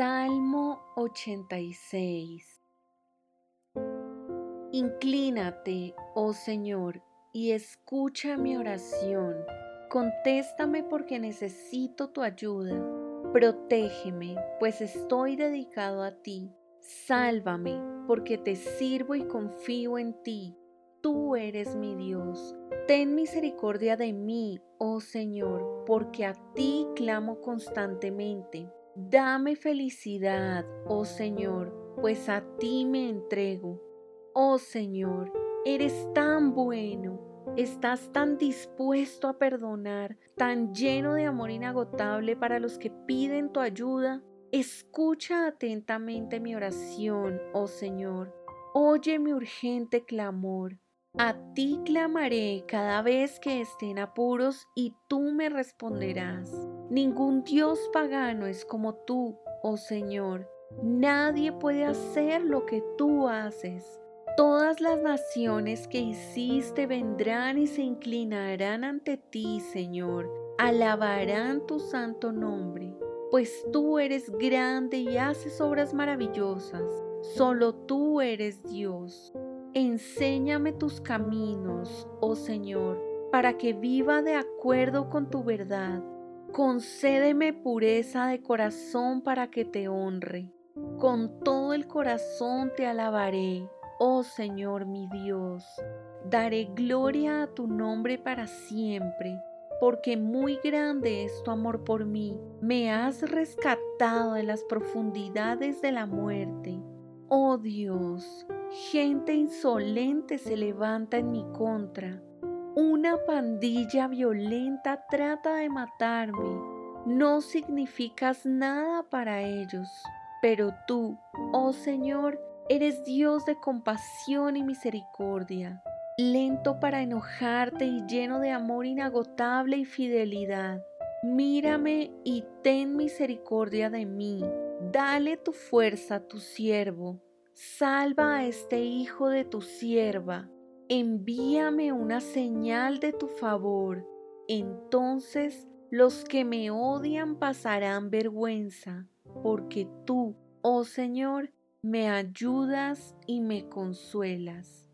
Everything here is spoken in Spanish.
Salmo 86 Inclínate, oh Señor, y escucha mi oración. Contéstame porque necesito tu ayuda. Protégeme, pues estoy dedicado a ti. Sálvame, porque te sirvo y confío en ti. Tú eres mi Dios. Ten misericordia de mí, oh Señor, porque a ti clamo constantemente. Dame felicidad, oh Señor, pues a ti me entrego. Oh Señor, eres tan bueno, estás tan dispuesto a perdonar, tan lleno de amor inagotable para los que piden tu ayuda. Escucha atentamente mi oración, oh Señor. Oye mi urgente clamor. A ti clamaré cada vez que esté en apuros y tú me responderás. Ningún Dios pagano es como tú, oh Señor. Nadie puede hacer lo que tú haces. Todas las naciones que hiciste vendrán y se inclinarán ante ti, Señor. Alabarán tu santo nombre, pues tú eres grande y haces obras maravillosas. Solo tú eres Dios. Enséñame tus caminos, oh Señor, para que viva de acuerdo con tu verdad. Concédeme pureza de corazón para que te honre. Con todo el corazón te alabaré, oh Señor mi Dios. Daré gloria a tu nombre para siempre, porque muy grande es tu amor por mí. Me has rescatado de las profundidades de la muerte. Oh Dios, Gente insolente se levanta en mi contra. Una pandilla violenta trata de matarme. No significas nada para ellos. Pero tú, oh Señor, eres Dios de compasión y misericordia, lento para enojarte y lleno de amor inagotable y fidelidad. Mírame y ten misericordia de mí. Dale tu fuerza a tu siervo Salva a este hijo de tu sierva, envíame una señal de tu favor. Entonces los que me odian pasarán vergüenza, porque tú, oh Señor, me ayudas y me consuelas.